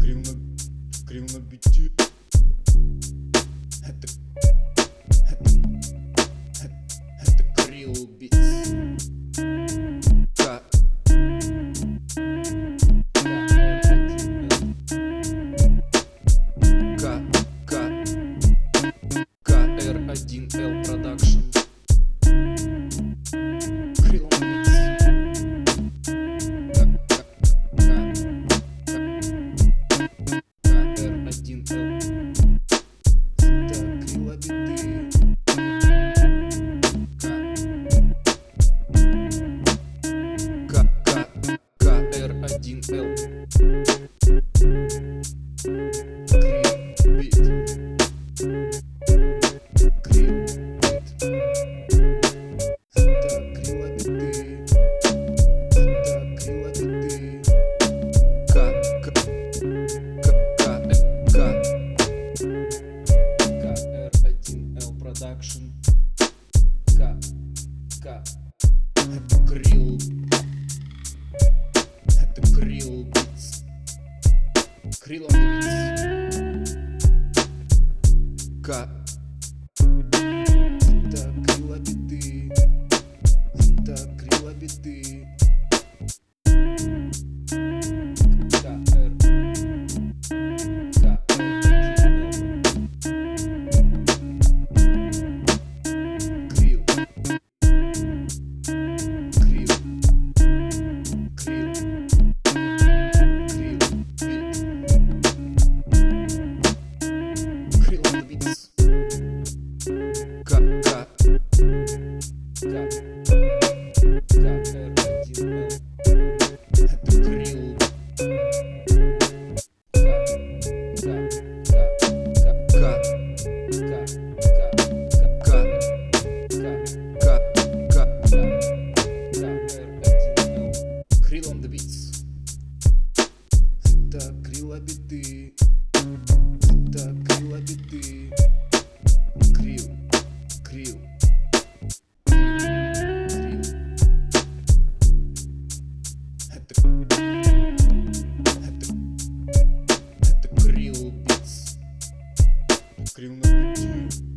Крил на, крил на бите. Это, это, это, это крил убить. Как? КР1Л Production. Production. К. К. Это Крил. Это Крил Битс. Крил Битс. К. Крил Кирилл. Крилом добить. Да, крила биты. Крил битс. Крил на пути.